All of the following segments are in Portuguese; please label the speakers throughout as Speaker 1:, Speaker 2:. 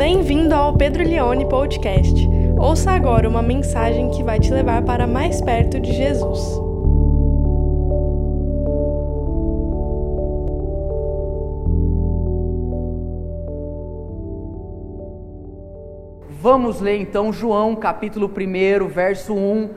Speaker 1: Bem-vindo ao Pedro Leone Podcast. Ouça agora uma mensagem que vai te levar para mais perto de Jesus.
Speaker 2: Vamos ler então João, capítulo 1, verso 1.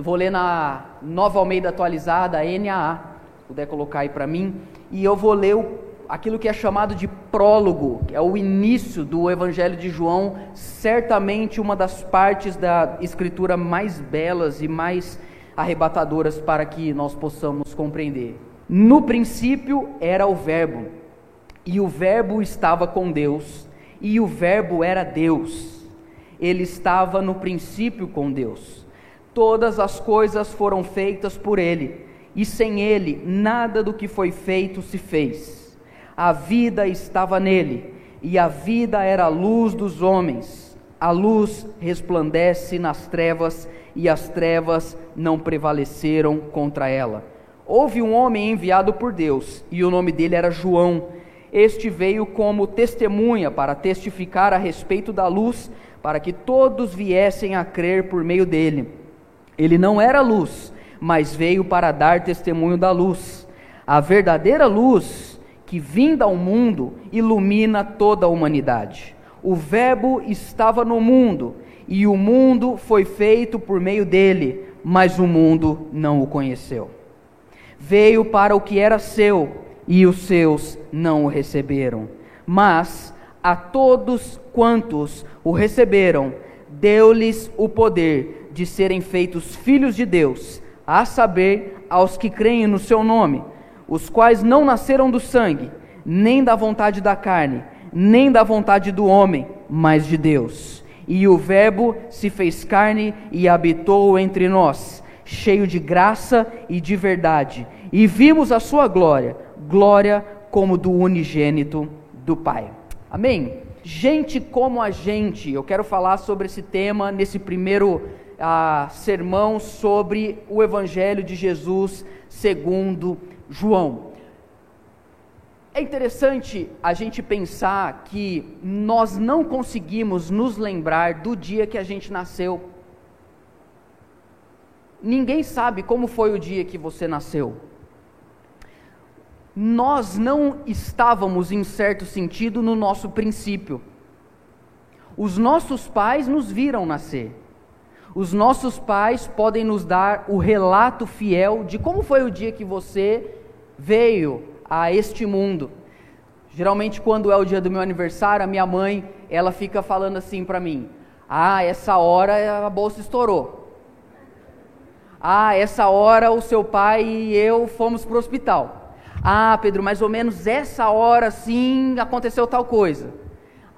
Speaker 2: Vou ler na Nova Almeida atualizada, NAA. Se puder colocar aí para mim. E eu vou ler o aquilo que é chamado de prólogo, que é o início do Evangelho de João, certamente uma das partes da escritura mais belas e mais arrebatadoras para que nós possamos compreender. No princípio era o Verbo, e o Verbo estava com Deus, e o Verbo era Deus. Ele estava no princípio com Deus. Todas as coisas foram feitas por ele, e sem ele nada do que foi feito se fez a vida estava nele, e a vida era a luz dos homens. A luz resplandece nas trevas, e as trevas não prevaleceram contra ela. Houve um homem enviado por Deus, e o nome dele era João. Este veio como testemunha para testificar a respeito da luz, para que todos viessem a crer por meio dele. Ele não era luz, mas veio para dar testemunho da luz. A verdadeira luz que, vinda ao mundo, ilumina toda a humanidade. O Verbo estava no mundo, e o mundo foi feito por meio dele, mas o mundo não o conheceu. Veio para o que era seu, e os seus não o receberam. Mas a todos quantos o receberam, deu-lhes o poder de serem feitos filhos de Deus, a saber, aos que creem no seu nome os quais não nasceram do sangue, nem da vontade da carne, nem da vontade do homem, mas de Deus. E o Verbo se fez carne e habitou entre nós, cheio de graça e de verdade, e vimos a sua glória, glória como do unigênito do Pai. Amém? Gente como a gente, eu quero falar sobre esse tema nesse primeiro ah, sermão sobre o Evangelho de Jesus segundo João. É interessante a gente pensar que nós não conseguimos nos lembrar do dia que a gente nasceu. Ninguém sabe como foi o dia que você nasceu. Nós não estávamos, em certo sentido, no nosso princípio. Os nossos pais nos viram nascer. Os nossos pais podem nos dar o relato fiel de como foi o dia que você veio a este mundo. Geralmente quando é o dia do meu aniversário, a minha mãe, ela fica falando assim para mim: "Ah, essa hora a bolsa estourou. Ah, essa hora o seu pai e eu fomos para o hospital. Ah, Pedro, mais ou menos essa hora sim aconteceu tal coisa.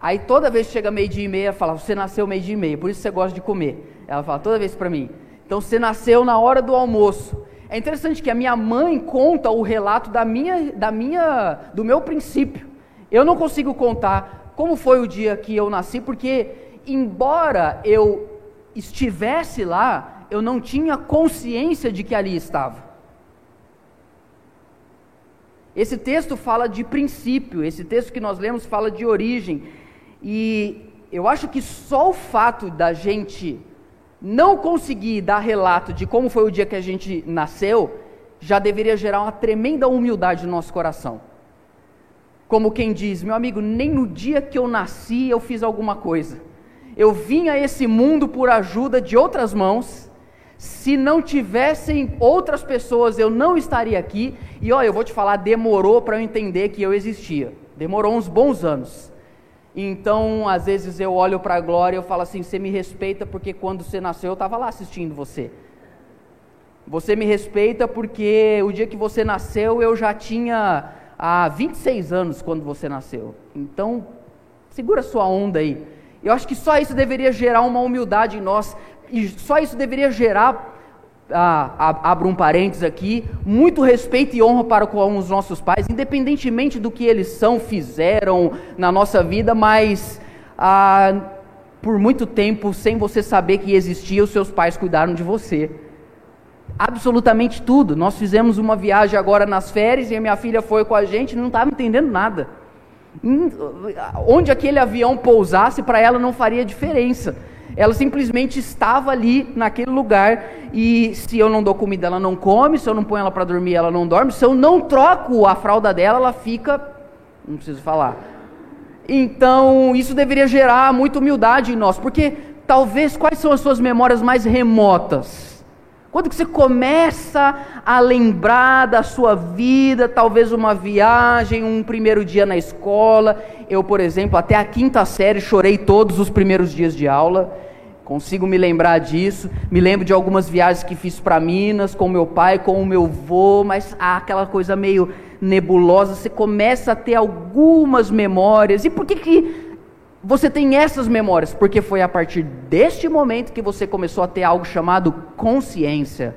Speaker 2: Aí toda vez que chega meio-dia e meia, fala: Você nasceu meio-dia e meia, por isso você gosta de comer. Ela fala toda vez para mim. Então você nasceu na hora do almoço. É interessante que a minha mãe conta o relato da minha, da minha, do meu princípio. Eu não consigo contar como foi o dia que eu nasci, porque embora eu estivesse lá, eu não tinha consciência de que ali estava. Esse texto fala de princípio, esse texto que nós lemos fala de origem. E eu acho que só o fato da gente não conseguir dar relato de como foi o dia que a gente nasceu, já deveria gerar uma tremenda humildade no nosso coração. Como quem diz, meu amigo, nem no dia que eu nasci eu fiz alguma coisa. Eu vim a esse mundo por ajuda de outras mãos. Se não tivessem outras pessoas, eu não estaria aqui. E olha, eu vou te falar, demorou para eu entender que eu existia. Demorou uns bons anos. Então, às vezes eu olho para a Glória e eu falo assim: você me respeita porque quando você nasceu eu estava lá assistindo você. Você me respeita porque o dia que você nasceu eu já tinha há 26 anos quando você nasceu. Então, segura sua onda aí. Eu acho que só isso deveria gerar uma humildade em nós, e só isso deveria gerar ah, abro um parênteses aqui, muito respeito e honra para com os nossos pais, independentemente do que eles são, fizeram na nossa vida, mas ah, por muito tempo, sem você saber que existia, os seus pais cuidaram de você. Absolutamente tudo. Nós fizemos uma viagem agora nas férias e a minha filha foi com a gente não estava entendendo nada. Onde aquele avião pousasse, para ela não faria diferença. Ela simplesmente estava ali naquele lugar e se eu não dou comida, ela não come, se eu não ponho ela para dormir, ela não dorme, se eu não troco a fralda dela, ela fica, não preciso falar. Então, isso deveria gerar muita humildade em nós, porque talvez quais são as suas memórias mais remotas? Quando que você começa a lembrar da sua vida, talvez uma viagem, um primeiro dia na escola. Eu, por exemplo, até a quinta série chorei todos os primeiros dias de aula. Consigo me lembrar disso. Me lembro de algumas viagens que fiz para Minas com meu pai, com o meu avô, mas ah, aquela coisa meio nebulosa. Você começa a ter algumas memórias. E por que que você tem essas memórias porque foi a partir deste momento que você começou a ter algo chamado consciência.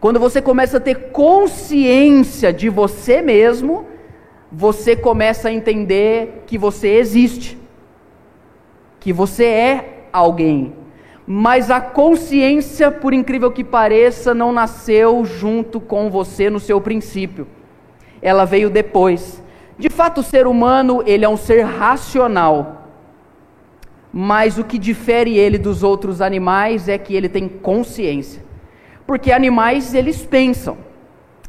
Speaker 2: Quando você começa a ter consciência de você mesmo, você começa a entender que você existe, que você é alguém. Mas a consciência, por incrível que pareça, não nasceu junto com você no seu princípio. Ela veio depois. De fato, o ser humano, ele é um ser racional. Mas o que difere ele dos outros animais é que ele tem consciência. Porque animais, eles pensam.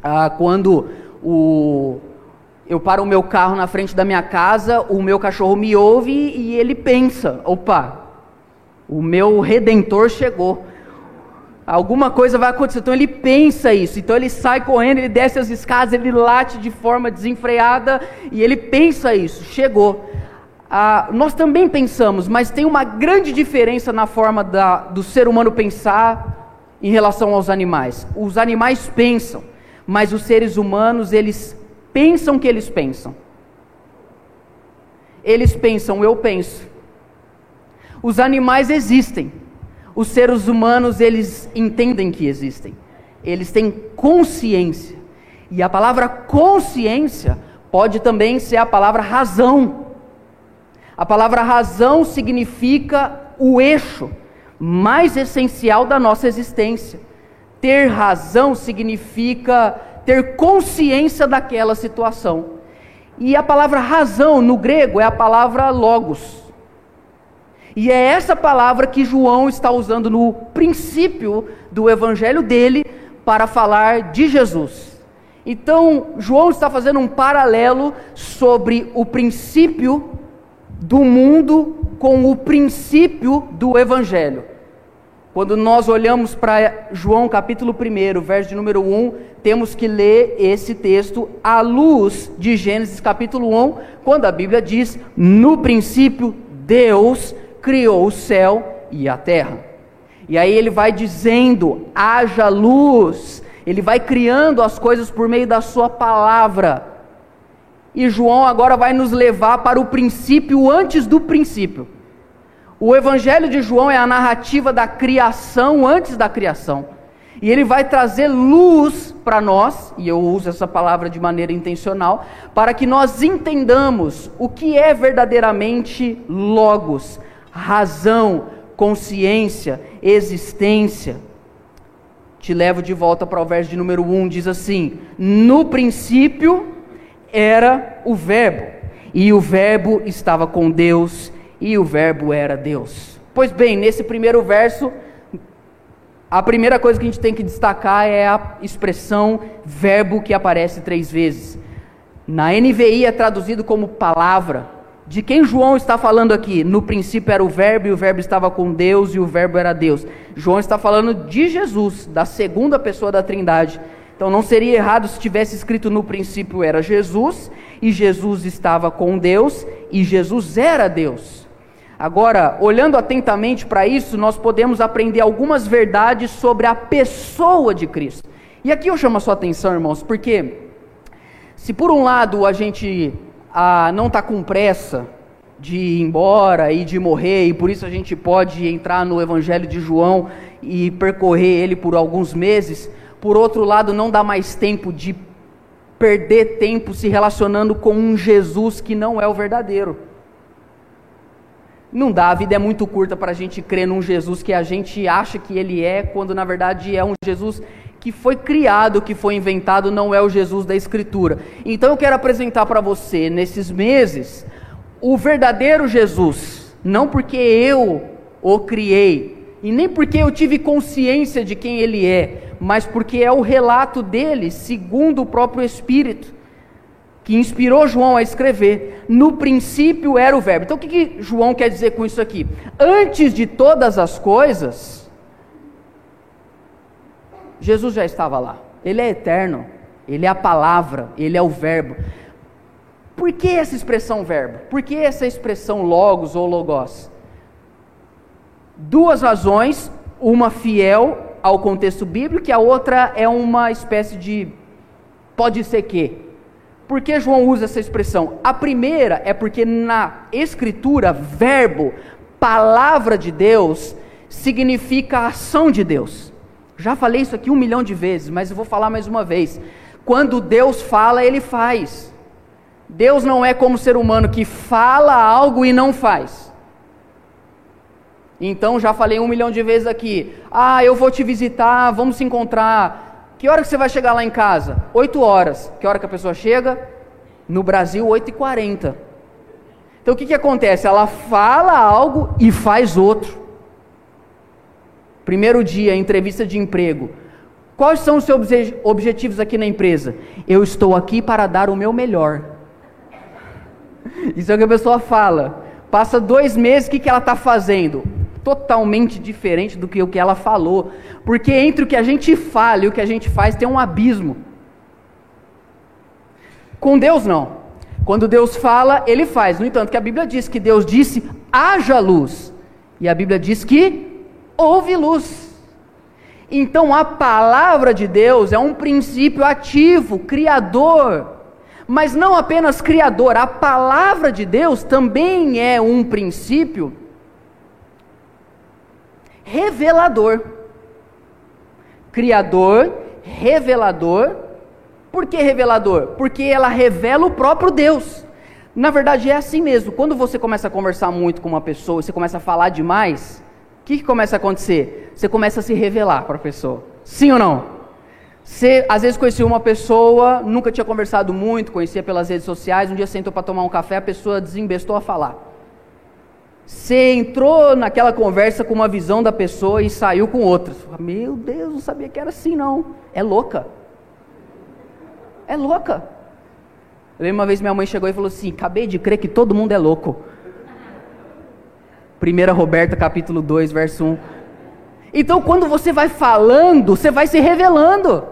Speaker 2: Ah, quando o, eu paro o meu carro na frente da minha casa, o meu cachorro me ouve e ele pensa: opa, o meu redentor chegou. Alguma coisa vai acontecer. Então ele pensa isso. Então ele sai correndo, ele desce as escadas, ele late de forma desenfreada e ele pensa isso. Chegou. Ah, nós também pensamos, mas tem uma grande diferença na forma da, do ser humano pensar em relação aos animais. Os animais pensam, mas os seres humanos eles pensam que eles pensam. Eles pensam, eu penso. Os animais existem, os seres humanos, eles entendem que existem. Eles têm consciência. E a palavra consciência pode também ser a palavra razão. A palavra razão significa o eixo mais essencial da nossa existência. Ter razão significa ter consciência daquela situação. E a palavra razão no grego é a palavra logos. E é essa palavra que João está usando no princípio do evangelho dele para falar de Jesus. Então, João está fazendo um paralelo sobre o princípio do mundo com o princípio do evangelho. Quando nós olhamos para João capítulo 1, verso de número 1, temos que ler esse texto à luz de Gênesis capítulo 1, quando a Bíblia diz: No princípio, Deus criou o céu e a terra. E aí ele vai dizendo: haja luz. Ele vai criando as coisas por meio da sua palavra. E João agora vai nos levar para o princípio antes do princípio. O evangelho de João é a narrativa da criação antes da criação. E ele vai trazer luz para nós, e eu uso essa palavra de maneira intencional, para que nós entendamos o que é verdadeiramente Logos, razão, consciência, existência. Te levo de volta para o verso de número 1, diz assim: No princípio era o Verbo, e o Verbo estava com Deus, e o Verbo era Deus. Pois bem, nesse primeiro verso, a primeira coisa que a gente tem que destacar é a expressão verbo que aparece três vezes. Na NVI é traduzido como palavra, de quem João está falando aqui? No princípio era o Verbo, e o Verbo estava com Deus, e o Verbo era Deus. João está falando de Jesus, da segunda pessoa da Trindade. Então não seria errado se tivesse escrito no princípio era Jesus, e Jesus estava com Deus, e Jesus era Deus. Agora, olhando atentamente para isso, nós podemos aprender algumas verdades sobre a pessoa de Cristo. E aqui eu chamo a sua atenção, irmãos, porque se por um lado a gente a não está com pressa de ir embora e de morrer, e por isso a gente pode entrar no Evangelho de João e percorrer ele por alguns meses. Por outro lado, não dá mais tempo de perder tempo se relacionando com um Jesus que não é o verdadeiro. Não dá, a vida é muito curta para a gente crer num Jesus que a gente acha que ele é, quando na verdade é um Jesus que foi criado, que foi inventado, não é o Jesus da Escritura. Então eu quero apresentar para você, nesses meses, o verdadeiro Jesus, não porque eu o criei, e nem porque eu tive consciência de quem ele é, mas porque é o relato dele, segundo o próprio Espírito, que inspirou João a escrever. No princípio era o Verbo. Então o que, que João quer dizer com isso aqui? Antes de todas as coisas, Jesus já estava lá. Ele é eterno. Ele é a palavra, ele é o verbo. Por que essa expressão verbo? Por que essa expressão logos ou logos? Duas razões, uma fiel ao contexto bíblico e a outra é uma espécie de pode ser que. Por que João usa essa expressão? A primeira é porque na escritura, verbo, palavra de Deus, significa ação de Deus. Já falei isso aqui um milhão de vezes, mas eu vou falar mais uma vez. Quando Deus fala, Ele faz. Deus não é como ser humano que fala algo e não faz. Então, já falei um milhão de vezes aqui. Ah, eu vou te visitar, vamos se encontrar. Que hora que você vai chegar lá em casa? Oito horas. Que hora que a pessoa chega? No Brasil, oito e quarenta. Então, o que, que acontece? Ela fala algo e faz outro. Primeiro dia, entrevista de emprego. Quais são os seus objetivos aqui na empresa? Eu estou aqui para dar o meu melhor. Isso é o que a pessoa fala. Passa dois meses, o que, que ela está fazendo? Totalmente diferente do que o que ela falou. Porque entre o que a gente fala e o que a gente faz tem um abismo. Com Deus, não. Quando Deus fala, ele faz. No entanto, que a Bíblia diz que Deus disse: haja luz. E a Bíblia diz que houve luz. Então a palavra de Deus é um princípio ativo, criador. Mas não apenas criador, a palavra de Deus também é um princípio revelador. Criador, revelador. Por que revelador? Porque ela revela o próprio Deus. Na verdade é assim mesmo. Quando você começa a conversar muito com uma pessoa, você começa a falar demais, o que, que começa a acontecer? Você começa a se revelar para a pessoa. Sim ou não? Você às vezes conhecia uma pessoa, nunca tinha conversado muito, conhecia pelas redes sociais, um dia sentou para tomar um café, a pessoa desembestou a falar. Você entrou naquela conversa com uma visão da pessoa e saiu com outra. Meu Deus, não sabia que era assim não. É louca. É louca. Eu lembro uma vez minha mãe chegou e falou assim: acabei de crer que todo mundo é louco. 1 Roberta capítulo 2, verso 1. Então, quando você vai falando, você vai se revelando.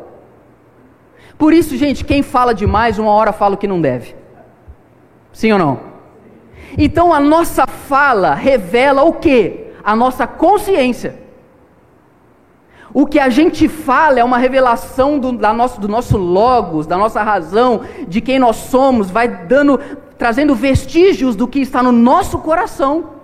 Speaker 2: Por isso, gente, quem fala demais, uma hora fala o que não deve. Sim ou não? Então, a nossa fala revela o que? A nossa consciência. O que a gente fala é uma revelação do, da nosso, do nosso logos, da nossa razão, de quem nós somos, vai dando, trazendo vestígios do que está no nosso coração.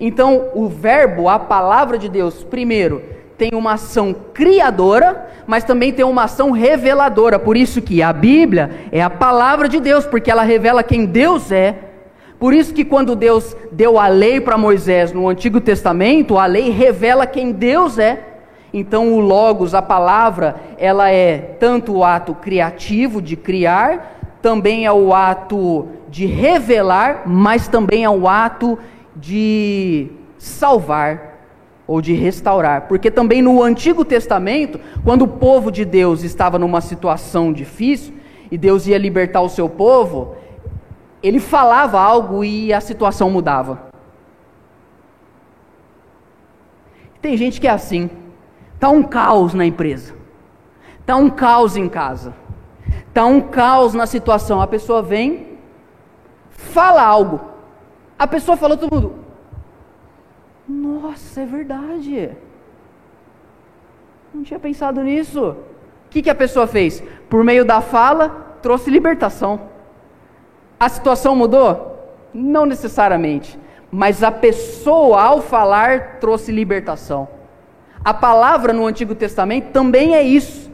Speaker 2: Então, o verbo, a palavra de Deus, primeiro, tem uma ação criadora, mas também tem uma ação reveladora. Por isso que a Bíblia é a palavra de Deus, porque ela revela quem Deus é. Por isso que quando Deus deu a lei para Moisés no Antigo Testamento, a lei revela quem Deus é. Então o logos, a palavra, ela é tanto o ato criativo de criar, também é o ato de revelar, mas também é o ato de salvar ou de restaurar, porque também no Antigo Testamento, quando o povo de Deus estava numa situação difícil e Deus ia libertar o seu povo, ele falava algo e a situação mudava. Tem gente que é assim, tá um caos na empresa, tá um caos em casa, tá um caos na situação. A pessoa vem, fala algo, a pessoa falou todo mundo. Nossa, é verdade. Não tinha pensado nisso. O que, que a pessoa fez? Por meio da fala, trouxe libertação. A situação mudou? Não necessariamente. Mas a pessoa, ao falar, trouxe libertação. A palavra no Antigo Testamento também é isso.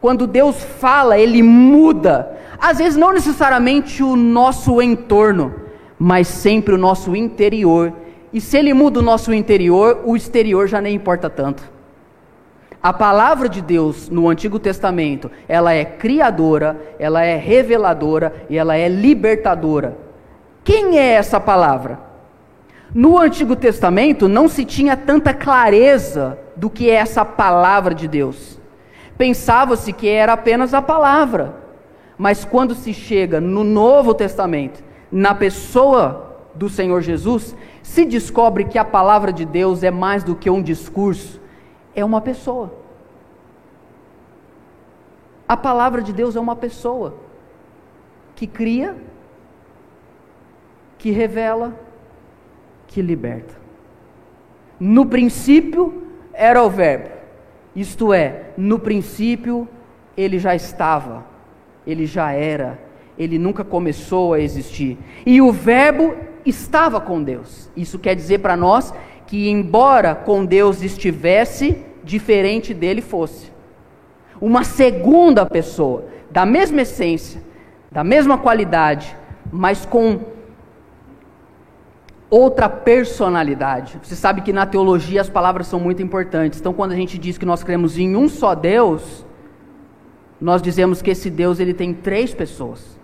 Speaker 2: Quando Deus fala, ele muda. Às vezes, não necessariamente o nosso entorno mas sempre o nosso interior. E se ele muda o nosso interior, o exterior já nem importa tanto. A palavra de Deus no Antigo Testamento, ela é criadora, ela é reveladora e ela é libertadora. Quem é essa palavra? No Antigo Testamento não se tinha tanta clareza do que é essa palavra de Deus. Pensava-se que era apenas a palavra. Mas quando se chega no Novo Testamento, na pessoa do Senhor Jesus, se descobre que a palavra de Deus é mais do que um discurso, é uma pessoa. A palavra de Deus é uma pessoa que cria, que revela, que liberta. No princípio era o Verbo, isto é, no princípio ele já estava, ele já era, ele nunca começou a existir. E o Verbo estava com Deus. Isso quer dizer para nós que, embora com Deus estivesse, diferente dele fosse. Uma segunda pessoa, da mesma essência, da mesma qualidade, mas com outra personalidade. Você sabe que na teologia as palavras são muito importantes. Então, quando a gente diz que nós cremos em um só Deus, nós dizemos que esse Deus ele tem três pessoas: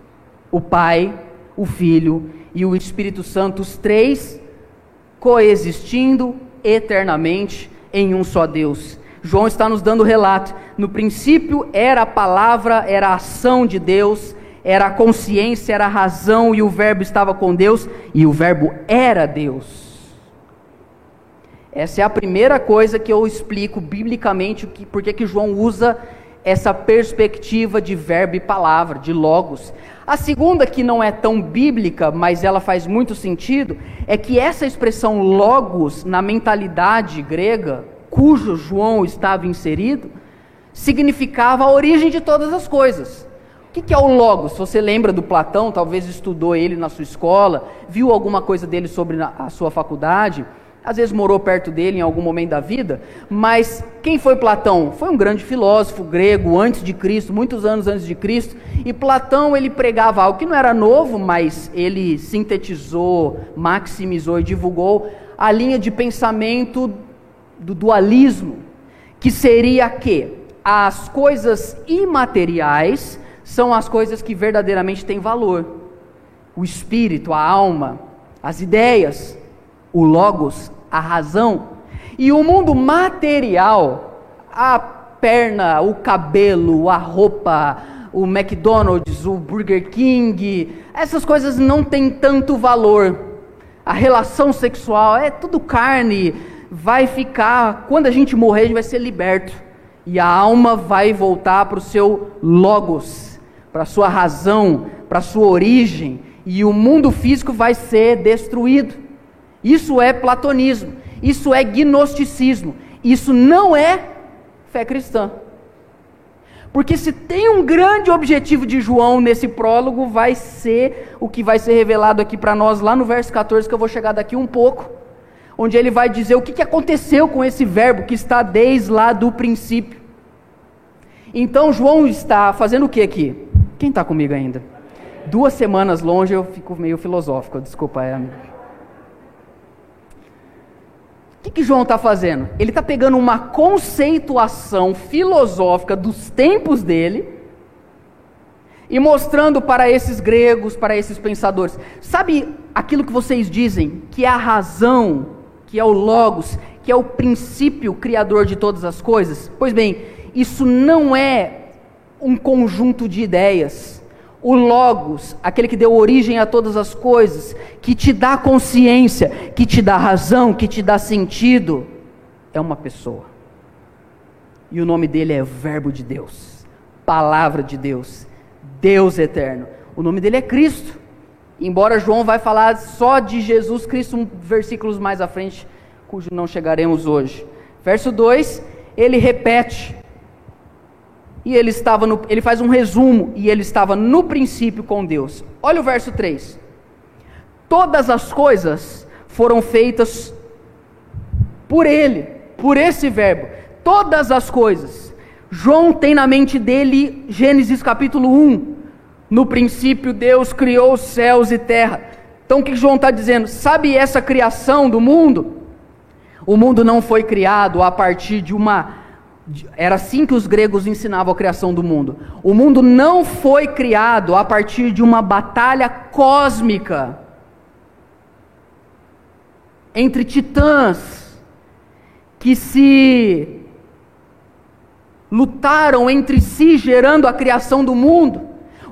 Speaker 2: o Pai, o Filho e o Espírito Santo, os três coexistindo eternamente em um só Deus. João está nos dando relato. No princípio era a palavra, era a ação de Deus, era a consciência, era a razão, e o Verbo estava com Deus, e o Verbo era Deus. Essa é a primeira coisa que eu explico biblicamente, porque que João usa essa perspectiva de verbo e palavra, de logos. A segunda, que não é tão bíblica, mas ela faz muito sentido, é que essa expressão logos, na mentalidade grega, cujo João estava inserido, significava a origem de todas as coisas. O que é o Logos? Você lembra do Platão, talvez estudou ele na sua escola, viu alguma coisa dele sobre a sua faculdade, às vezes morou perto dele em algum momento da vida, mas quem foi Platão? Foi um grande filósofo grego antes de Cristo, muitos anos antes de Cristo, e Platão ele pregava algo que não era novo, mas ele sintetizou, maximizou e divulgou a linha de pensamento do dualismo, que seria que as coisas imateriais são as coisas que verdadeiramente têm valor. O espírito, a alma, as ideias, o logos, a razão. E o mundo material, a perna, o cabelo, a roupa, o McDonald's, o Burger King, essas coisas não têm tanto valor. A relação sexual é tudo carne, vai ficar, quando a gente morrer, a gente vai ser liberto. E a alma vai voltar para o seu logos, para a sua razão, para a sua origem, e o mundo físico vai ser destruído. Isso é platonismo, isso é gnosticismo, isso não é fé cristã. Porque se tem um grande objetivo de João nesse prólogo, vai ser o que vai ser revelado aqui para nós lá no verso 14, que eu vou chegar daqui um pouco, onde ele vai dizer o que, aconteceu com esse verbo que está desde lá do princípio. Então João está fazendo o que aqui? Quem está comigo ainda? Duas semanas longe eu fico meio filosófico, desculpa, é. O que, que João está fazendo? Ele está pegando uma conceituação filosófica dos tempos dele e mostrando para esses gregos, para esses pensadores. Sabe aquilo que vocês dizem, que é a razão, que é o Logos, que é o princípio criador de todas as coisas? Pois bem, isso não é um conjunto de ideias. O Logos, aquele que deu origem a todas as coisas, que te dá consciência, que te dá razão, que te dá sentido, é uma pessoa. E o nome dele é Verbo de Deus, Palavra de Deus, Deus eterno. O nome dele é Cristo. Embora João vai falar só de Jesus Cristo um versículos mais à frente, cujo não chegaremos hoje. Verso 2, ele repete e ele estava no, ele faz um resumo e ele estava no princípio com Deus. Olha o verso 3. Todas as coisas foram feitas por ele, por esse verbo. Todas as coisas. João tem na mente dele Gênesis capítulo 1. No princípio Deus criou os céus e terra. Então o que João está dizendo? Sabe essa criação do mundo? O mundo não foi criado a partir de uma Era assim que os gregos ensinavam a criação do mundo. O mundo não foi criado a partir de uma batalha cósmica entre titãs que se lutaram entre si, gerando a criação do mundo,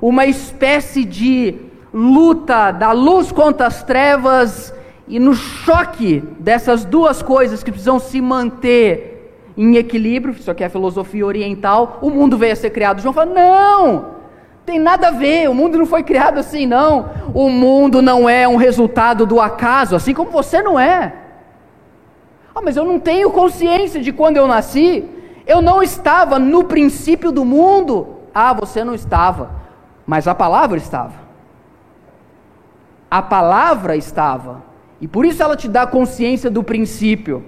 Speaker 2: uma espécie de luta da luz contra as trevas, e no choque dessas duas coisas que precisam se manter em equilíbrio, isso aqui é filosofia oriental, o mundo veio a ser criado. João fala: não, tem nada a ver, o mundo não foi criado assim, não. O mundo não é um resultado do acaso, assim como você não é. Ah, mas eu não tenho consciência de quando eu nasci, eu não estava no princípio do mundo. Ah, você não estava, mas a palavra estava. A palavra estava, e por isso ela te dá consciência do princípio.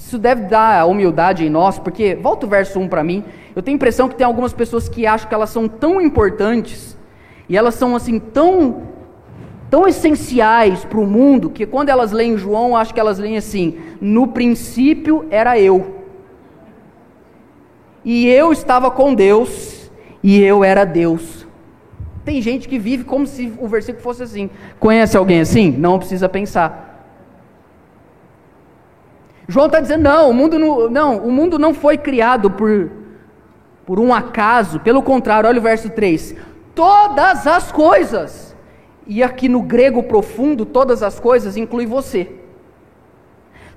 Speaker 2: Isso deve dar humildade em nós, porque, volta o verso 1 para mim, eu tenho a impressão que tem algumas pessoas que acham que elas são tão importantes, e elas são assim, tão, tão essenciais para o mundo, que quando elas leem João, acho que elas leem assim: no princípio era eu. E eu estava com Deus, e eu era Deus. Tem gente que vive como se o versículo fosse assim. Conhece alguém assim? Não precisa pensar. João está dizendo: não, o mundo não, não, o mundo não foi criado por, por um acaso, pelo contrário, olha o verso 3: todas as coisas, e aqui no grego profundo, todas as coisas inclui você.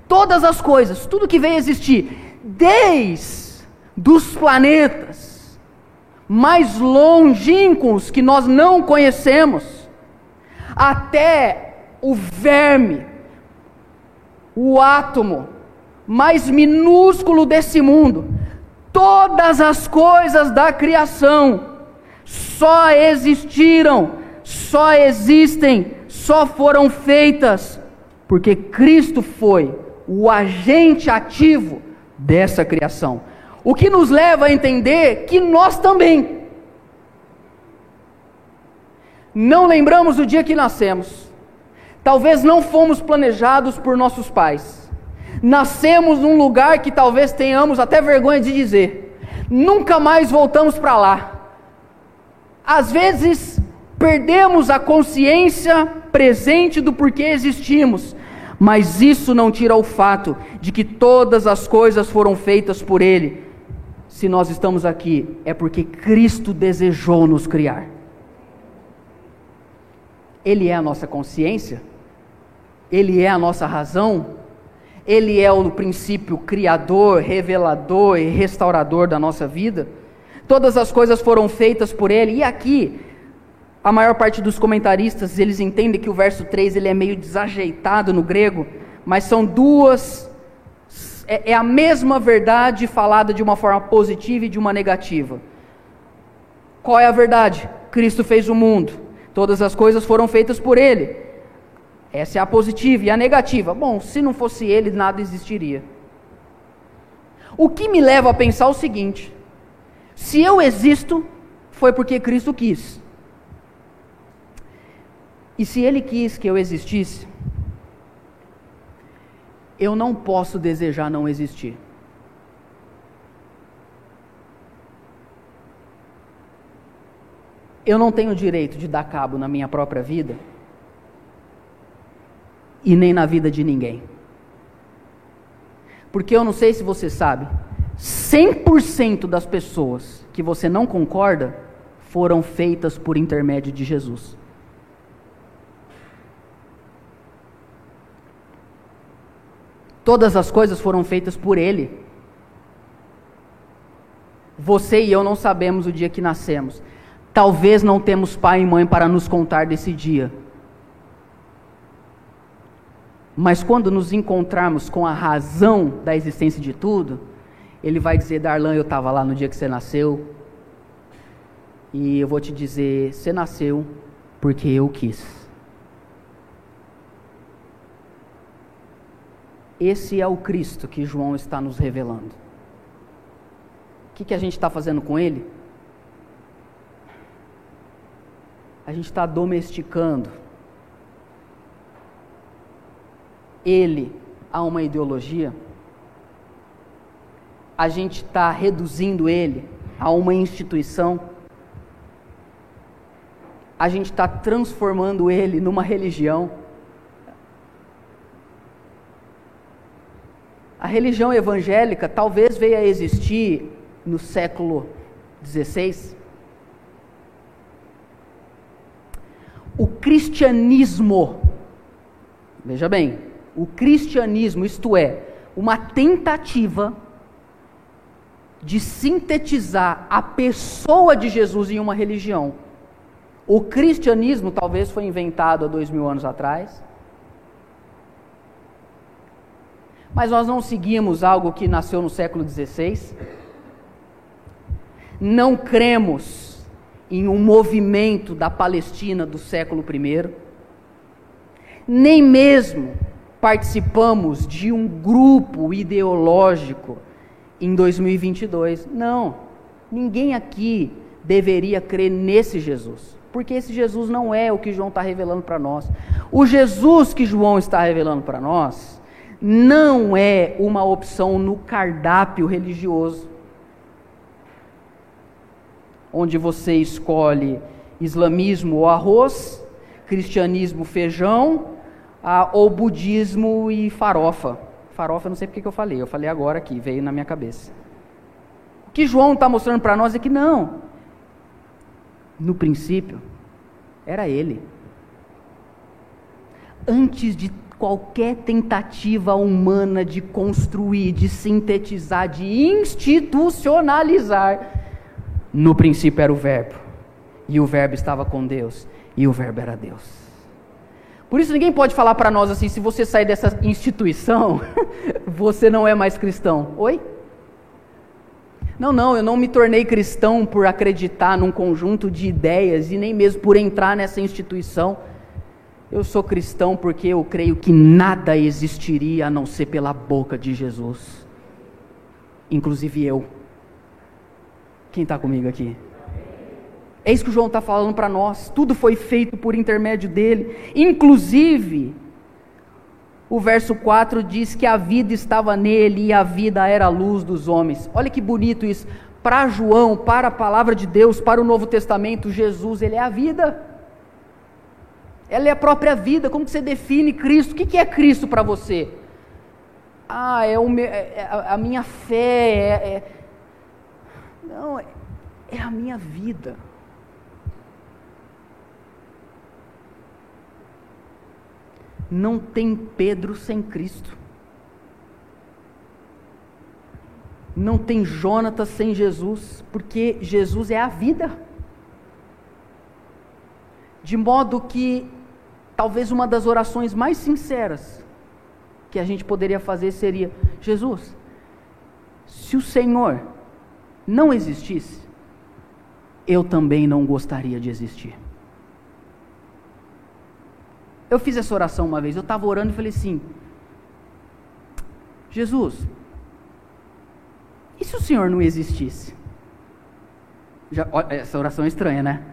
Speaker 2: Todas as coisas, tudo que veio existir, desde dos planetas mais longínquos que nós não conhecemos, até o verme, o átomo, mais minúsculo desse mundo, todas as coisas da criação só existiram, só existem, só foram feitas porque Cristo foi o agente ativo dessa criação. O que nos leva a entender que nós também não lembramos o dia que nascemos. Talvez não fomos planejados por nossos pais nascemos num lugar que talvez tenhamos até vergonha de dizer, nunca mais voltamos para lá. Às vezes, perdemos a consciência presente do porquê existimos, mas isso não tira o fato de que todas as coisas foram feitas por Ele. Se nós estamos aqui, é porque Cristo desejou nos criar. Ele é a nossa consciência, Ele é a nossa razão, ele é o princípio criador, revelador e restaurador da nossa vida. Todas as coisas foram feitas por Ele. E aqui, a maior parte dos comentaristas, eles entendem que o verso 3 ele é meio desajeitado no grego, mas são duas é, é a mesma verdade falada de uma forma positiva e de uma negativa. Qual é a verdade? Cristo fez o mundo. Todas as coisas foram feitas por ele. Essa é a positiva. E a negativa? Bom, se não fosse ele, nada existiria. O que me leva a pensar o seguinte: se eu existo, foi porque Cristo quis. E se Ele quis que eu existisse, eu não posso desejar não existir. Eu não tenho direito de dar cabo na minha própria vida e nem na vida de ninguém. Porque eu não sei se você sabe, 100% das pessoas que você não concorda foram feitas por intermédio de Jesus. Todas as coisas foram feitas por Ele. Você e eu não sabemos o dia que nascemos. Talvez não temos pai e mãe para nos contar desse dia. Mas quando nos encontrarmos com a razão da existência de tudo, ele vai dizer: Darlan, eu estava lá no dia que você nasceu, e eu vou te dizer: você nasceu porque eu quis. Esse é o Cristo que João está nos revelando. O que, que a gente está fazendo com ele? A gente está domesticando ele a uma ideologia, a gente está reduzindo ele a uma instituição, a gente está transformando ele numa religião. A religião evangélica talvez veio a existir no século XVI. O cristianismo, veja bem, o cristianismo, isto é, uma tentativa de sintetizar a pessoa de Jesus em uma religião. O cristianismo talvez foi inventado há dois mil anos atrás, mas nós não seguimos algo que nasceu no século XVI. Não cremos em um movimento da Palestina do século I, nem mesmo participamos de um grupo ideológico em 2022. Não, ninguém aqui deveria crer nesse Jesus, porque esse Jesus não é o que João está revelando para nós. O Jesus que João está revelando para nós não é uma opção no cardápio religioso, onde você escolhe islamismo ou arroz, cristianismo feijão, ah, ou budismo e farofa. Farofa, não sei porque que eu falei, eu falei agora aqui, veio na minha cabeça. O que João está mostrando para nós é que não. No princípio, era ele. Antes de qualquer tentativa humana de construir, de sintetizar, de institucionalizar, no princípio era o Verbo. E o Verbo estava com Deus. E o Verbo era Deus. Por isso ninguém pode falar para nós assim, se você sair dessa instituição, você não é mais cristão. Oi? Não, não, eu não me tornei cristão por acreditar num conjunto de ideias e nem mesmo por entrar nessa instituição. Eu sou cristão porque eu creio que nada existiria a não ser pela boca de Jesus, inclusive eu. Quem está comigo aqui? É isso que o João está falando para nós. Tudo foi feito por intermédio dele. Inclusive, o verso 4 diz que a vida estava nele e a vida era a luz dos homens. Olha que bonito isso. Para João, para a palavra de Deus, para o Novo Testamento, Jesus, ele é a vida. Ela é a própria vida. Como você define Cristo? O que, que é Cristo para você? Ah, é, meu, é, é a minha fé. É, é... Não, é, é a minha vida. Não tem Pedro sem Cristo. Não tem Jonatas sem Jesus, porque Jesus é a vida. De modo que talvez uma das orações mais sinceras que a gente poderia fazer seria: Jesus, se o Senhor não existisse, eu também não gostaria de existir. Eu fiz essa oração uma vez, eu estava orando e falei assim: Jesus, e se o Senhor não existisse? Já, essa oração é estranha, né?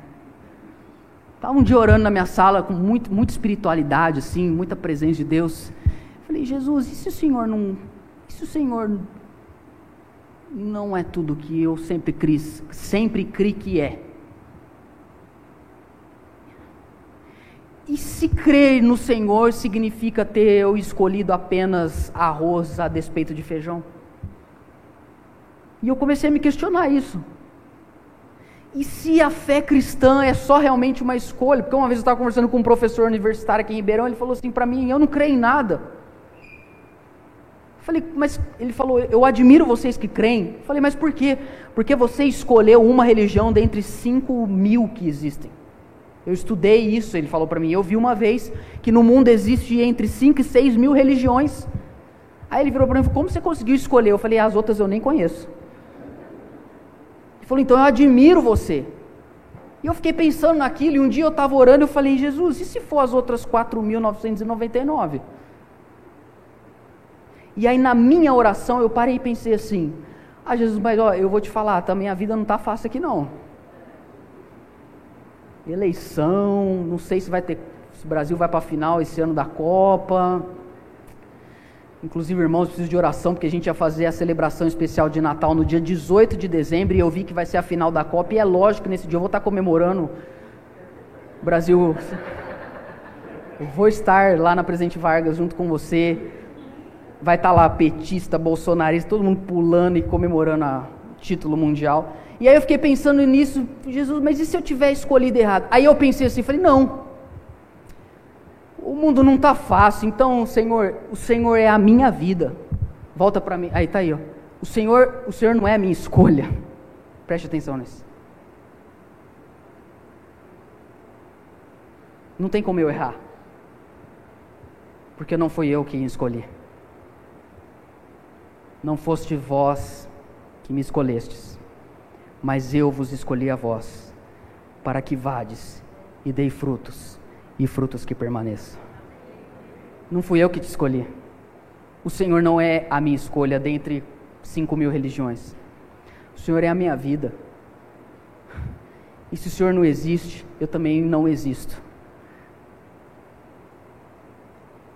Speaker 2: Estava um dia orando na minha sala com muito, muita espiritualidade, assim, muita presença de Deus. Falei, Jesus, e se o Senhor não. E se o Senhor não é tudo que eu sempre criei, sempre criei que é? E se crer no Senhor significa ter eu escolhido apenas arroz a despeito de feijão? E eu comecei a me questionar isso. E se a fé cristã é só realmente uma escolha? Porque uma vez eu estava conversando com um professor universitário aqui em Ribeirão, ele falou assim para mim: eu não creio em nada. Eu falei, mas ele falou, eu admiro vocês que creem. Eu falei, mas por quê? Porque você escolheu uma religião dentre cinco mil que existem. Eu estudei isso, ele falou para mim. Eu vi uma vez que no mundo existe entre 5 e 6 mil religiões. Aí ele virou para mim e falou: Como você conseguiu escolher? Eu falei: As outras eu nem conheço. Ele falou: Então eu admiro você. E eu fiquei pensando naquilo. E um dia eu estava orando eu falei: Jesus, e se for as outras 4.999? E aí na minha oração eu parei e pensei assim: Ah, Jesus, mas ó, eu vou te falar, também a vida não está fácil aqui não eleição, não sei se vai ter, se o Brasil vai para a final esse ano da Copa. Inclusive, irmãos, preciso de oração, porque a gente ia fazer a celebração especial de Natal no dia 18 de dezembro e eu vi que vai ser a final da Copa. E é lógico que nesse dia eu vou estar comemorando o Brasil. Eu vou estar lá na Presidente Vargas junto com você. Vai estar lá petista, bolsonarista, todo mundo pulando e comemorando o título mundial. E aí eu fiquei pensando nisso, Jesus, mas e se eu tiver escolhido errado? Aí eu pensei assim, falei, não, o mundo não está fácil, então, Senhor, o Senhor é a minha vida. Volta para mim. Aí está aí, ó. O Senhor, o Senhor não é a minha escolha. Preste atenção nisso. Não tem como eu errar. Porque não fui eu quem escolhi. Não foste vós que me escolhestes, mas eu vos escolhi a vós, para que vades e dei frutos e frutos que permaneçam. Não fui eu que te escolhi. O Senhor não é a minha escolha dentre cinco mil religiões. O Senhor é a minha vida. E se o Senhor não existe, eu também não existo.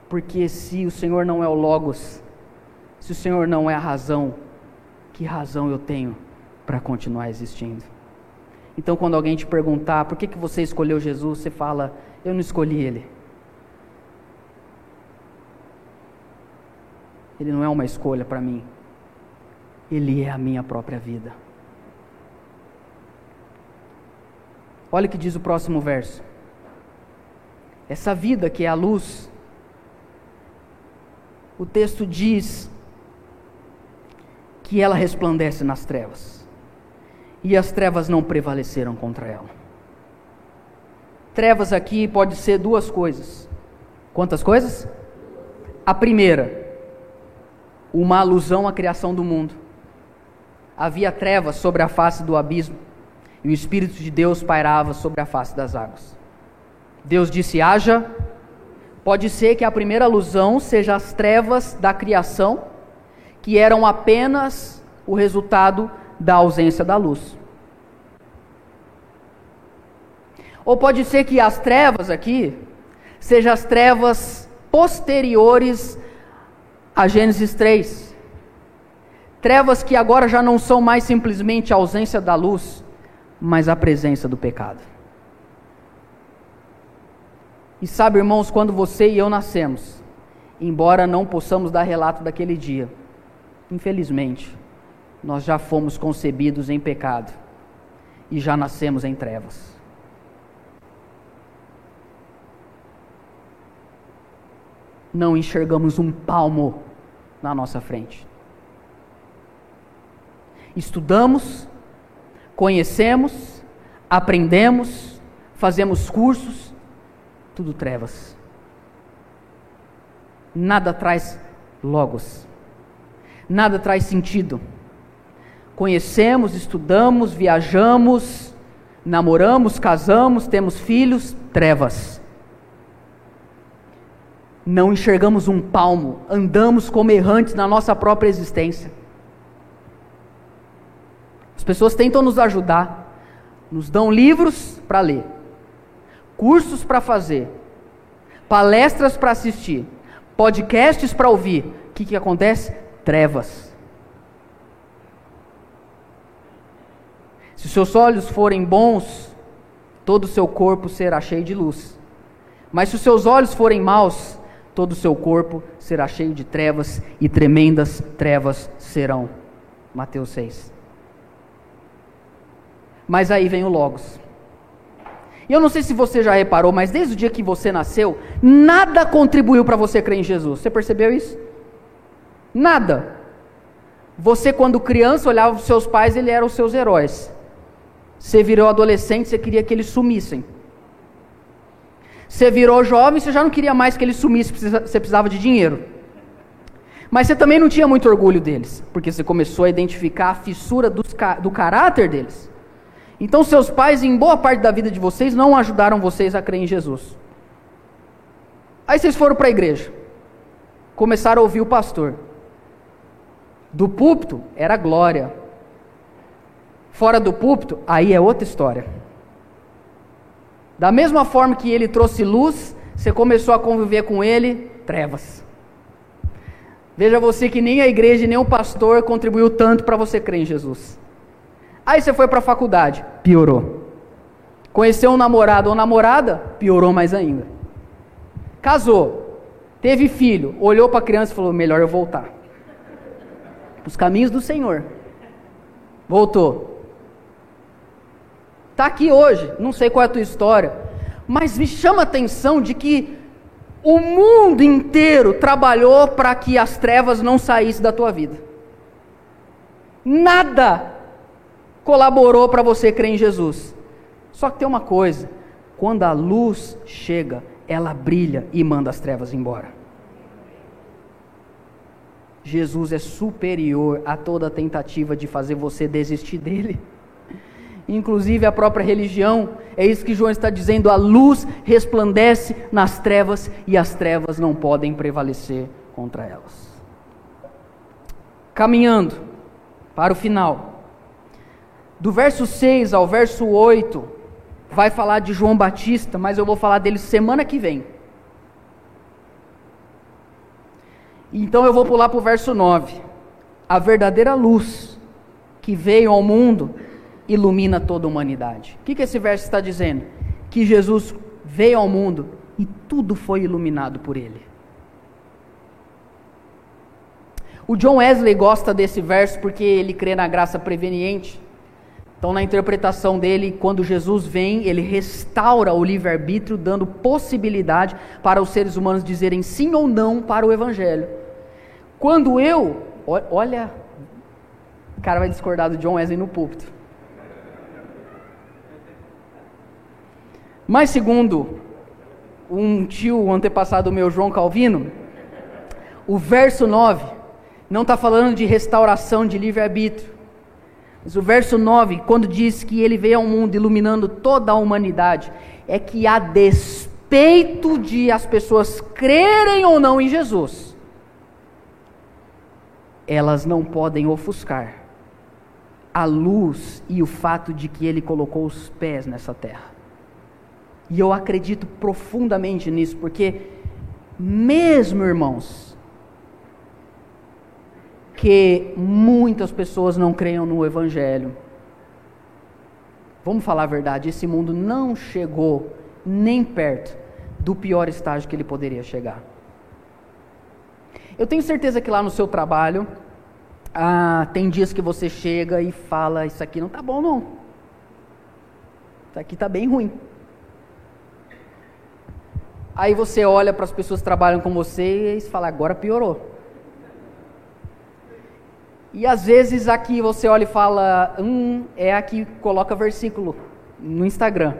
Speaker 2: Porque se o Senhor não é o Logos, se o Senhor não é a razão, que razão eu tenho para continuar existindo? Então, quando alguém te perguntar por que, que você escolheu Jesus, você fala: eu não escolhi ele. Ele não é uma escolha para mim. Ele é a minha própria vida. Olha o que diz o próximo verso. Essa vida que é a luz, o texto diz que ela resplandece nas trevas, e as trevas não prevaleceram contra ela. Trevas aqui pode ser duas coisas. Quantas coisas? A primeira, uma alusão à criação do mundo. Havia trevas sobre a face do abismo e o Espírito de Deus pairava sobre a face das águas. Deus disse: haja. Pode ser que a primeira alusão seja as trevas da criação, que eram apenas o resultado da ausência da luz. Ou pode ser que as trevas aqui sejam as trevas posteriores a Gênesis 3. Trevas que agora já não são mais simplesmente a ausência da luz, mas a presença do pecado. E sabe, irmãos, quando você e eu nascemos, embora não possamos dar relato daquele dia, infelizmente, nós já fomos concebidos em pecado e já nascemos em trevas. não enxergamos um palmo na nossa frente. Estudamos, conhecemos, aprendemos, fazemos cursos, tudo trevas. Nada traz logos, nada traz sentido. Conhecemos, estudamos, viajamos, namoramos, casamos, temos filhos, trevas não enxergamos um palmo, andamos como errantes na nossa própria existência. As pessoas tentam nos ajudar, nos dão livros para ler, cursos para fazer, palestras para assistir, podcasts para ouvir. O que, que acontece? Trevas. Se seus olhos forem bons, todo o seu corpo será cheio de luz. Mas se os seus olhos forem maus, todo o seu corpo será cheio de trevas e tremendas trevas serão. Mateus 6. Mas aí vem o Logos. E eu não sei se você já reparou, mas desde o dia que você nasceu, nada contribuiu para você crer em Jesus. Você percebeu isso? Nada. Você, quando criança, olhava para os seus pais, eles eram os seus heróis. Você virou adolescente, você queria que eles sumissem. Você virou jovem, você já não queria mais que ele sumisse, você precisava de dinheiro. Mas você também não tinha muito orgulho deles, porque você começou a identificar a fissura do caráter deles. Então, seus pais, em boa parte da vida de vocês, não ajudaram vocês a crer em Jesus. Aí vocês foram para a igreja, começaram a ouvir o pastor. Do púlpito era glória, fora do púlpito, aí é outra história. Da mesma forma que ele trouxe luz, você começou a conviver com ele, trevas. Veja você que nem a igreja, nem o pastor contribuiu tanto para você crer em Jesus. Aí você foi para a faculdade, piorou. Conheceu um namorado ou namorada, piorou mais ainda. Casou, teve filho, olhou para a criança e falou: melhor eu voltar. Os caminhos do Senhor. Voltou. Está aqui hoje, não sei qual é a tua história, mas me chama a atenção de que o mundo inteiro trabalhou para que as trevas não saíssem da tua vida. Nada colaborou para você crer em Jesus. Só que tem uma coisa: quando a luz chega, ela brilha e manda as trevas embora. Jesus é superior a toda tentativa de fazer você desistir dele. Inclusive a própria religião, é isso que João está dizendo: a luz resplandece nas trevas e as trevas não podem prevalecer contra elas. Caminhando para o final, do verso 6 ao verso 8, vai falar de João Batista, mas eu vou falar dele semana que vem. Então eu vou pular para o verso 9. A verdadeira luz que veio ao mundo ilumina toda a humanidade. O que, que esse verso está dizendo? Que Jesus veio ao mundo e tudo foi iluminado por ele. O John Wesley gosta desse verso porque ele crê na graça preveniente. Então, na interpretação dele, quando Jesus vem, ele restaura o livre-arbítrio, dando possibilidade para os seres humanos dizerem sim ou não para o Evangelho. Quando eu, olha, o cara vai discordar do John Wesley no púlpito. Mas, segundo um tio, um antepassado meu, João Calvino, o verso 9 não está falando de restauração de livre-arbítrio mas o verso 9, quando diz que ele veio ao mundo iluminando toda a humanidade, é que a despeito de as pessoas crerem ou não em Jesus, elas não podem ofuscar a luz e o fato de que ele colocou os pés nessa terra. E eu acredito profundamente nisso, porque, mesmo irmãos, que muitas pessoas não creiam no Evangelho. Vamos falar a verdade, esse mundo não chegou nem perto do pior estágio que ele poderia chegar. Eu tenho certeza que lá no seu trabalho, ah, tem dias que você chega e fala: Isso aqui não está bom, não. Isso aqui está bem ruim. Aí você olha para as pessoas que trabalham com você e fala: Agora piorou. E às vezes aqui você olha e fala, hum, é aqui coloca versículo no Instagram.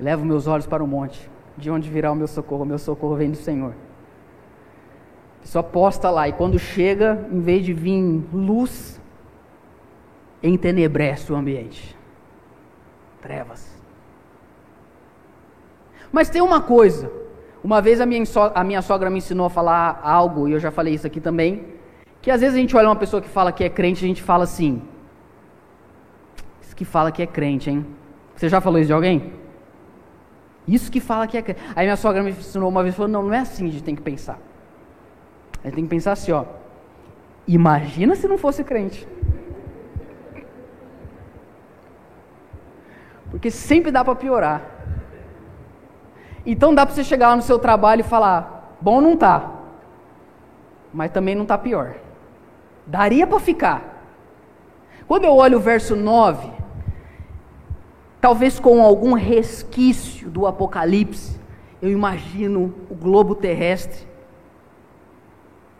Speaker 2: Levo meus olhos para o monte, de onde virá o meu socorro? O meu socorro vem do Senhor. Só posta lá, e quando chega, em vez de vir luz, entenebrece o ambiente. Trevas. Mas tem uma coisa, uma vez a minha, so, a minha sogra me ensinou a falar algo, e eu já falei isso aqui também, que às vezes a gente olha uma pessoa que fala que é crente, a gente fala assim, isso que fala que é crente, hein? Você já falou isso de alguém? Isso que fala que é crente. Aí minha sogra me ensinou uma vez, falou, não, não é assim que a gente tem que pensar. A gente tem que pensar assim, ó, imagina se não fosse crente. Porque sempre dá para piorar. Então dá para você chegar lá no seu trabalho e falar: bom não tá, mas também não tá pior. Daria para ficar. Quando eu olho o verso 9, talvez com algum resquício do Apocalipse, eu imagino o globo terrestre,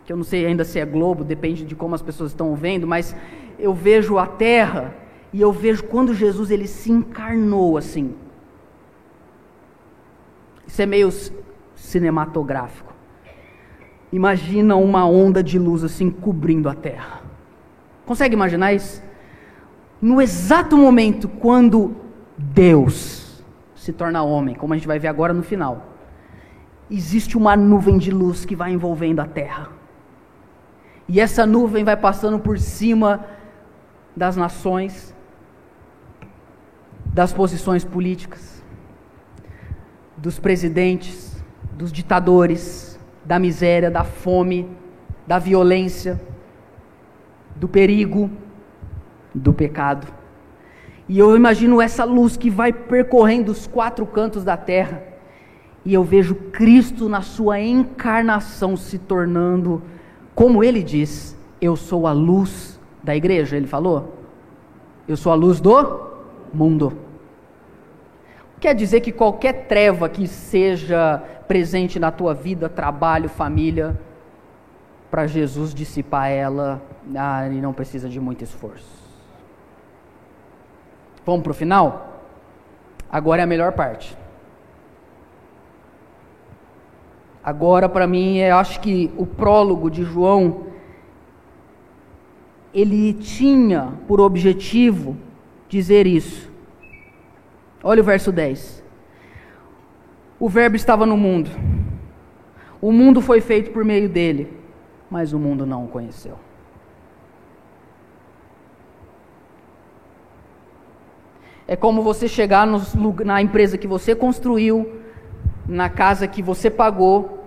Speaker 2: que eu não sei ainda se é globo, depende de como as pessoas estão vendo, mas eu vejo a terra e eu vejo quando Jesus ele se encarnou assim. Isso é meio cinematográfico. Imagina uma onda de luz assim cobrindo a terra. Consegue imaginar isso? No exato momento quando Deus se torna homem, como a gente vai ver agora no final, existe uma nuvem de luz que vai envolvendo a terra. E essa nuvem vai passando por cima das nações, das posições políticas, dos presidentes, dos ditadores, da miséria, da fome, da violência, do perigo, do pecado. E eu imagino essa luz que vai percorrendo os quatro cantos da terra, e eu vejo Cristo na sua encarnação se tornando, como ele diz, eu sou a luz da igreja, ele falou. Eu sou a luz do mundo. Quer dizer que qualquer treva que seja presente na tua vida, trabalho, família, para Jesus dissipar ela, ah, não precisa de muito esforço. Vamos para o final? Agora é a melhor parte. Agora, para mim, eu acho que o prólogo de João ele tinha por objetivo dizer isso. Olha o verso 10. O Verbo estava no mundo. O mundo foi feito por meio dele, mas o mundo não o conheceu. É como você chegar no, na empresa que você construiu, na casa que você pagou,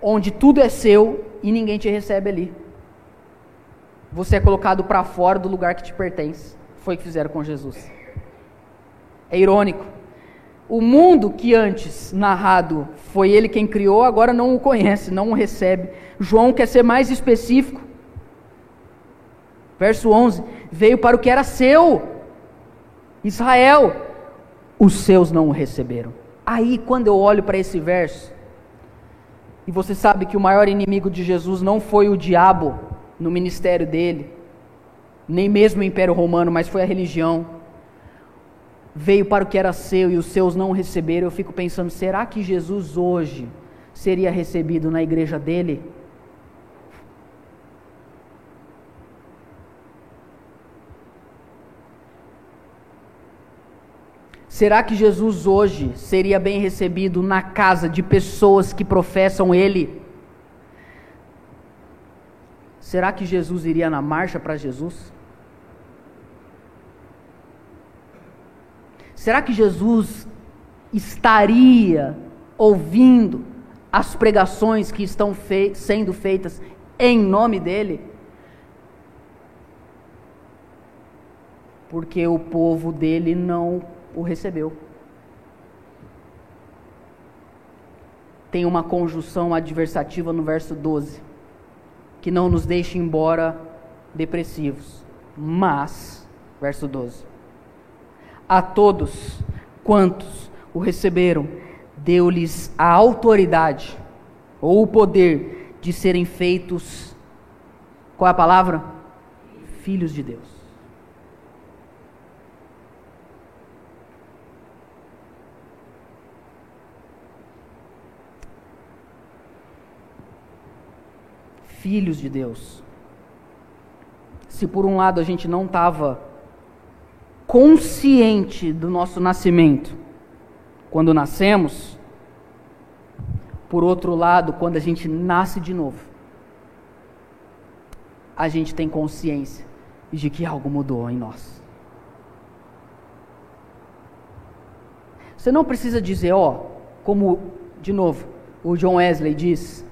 Speaker 2: onde tudo é seu e ninguém te recebe ali. Você é colocado para fora do lugar que te pertence. Foi o que fizeram com Jesus. É irônico. O mundo que antes narrado foi ele quem criou, agora não o conhece, não o recebe. João quer ser mais específico. Verso 11: Veio para o que era seu, Israel, os seus não o receberam. Aí, quando eu olho para esse verso, e você sabe que o maior inimigo de Jesus não foi o diabo no ministério dele, nem mesmo o Império Romano, mas foi a religião. Veio para o que era seu e os seus não receberam. Eu fico pensando, será que Jesus hoje seria recebido na igreja dele? Será que Jesus hoje seria bem recebido na casa de pessoas que professam Ele? Será que Jesus iria na marcha para Jesus? Será que Jesus estaria ouvindo as pregações que estão sendo feitas em nome dele? Porque o povo dele não o recebeu. Tem uma conjunção adversativa no verso 12, que não nos deixa embora depressivos. Mas, verso 12: A todos quantos o receberam, deu-lhes a autoridade ou o poder de serem feitos, qual é a palavra? Filhos de Deus. filhos de Deus. Se por um lado a gente não estava consciente do nosso nascimento quando nascemos, por outro lado, quando a gente nasce de novo, a gente tem consciência de que algo mudou em nós. Você não precisa dizer, ó, como, de novo, o John Wesley diz,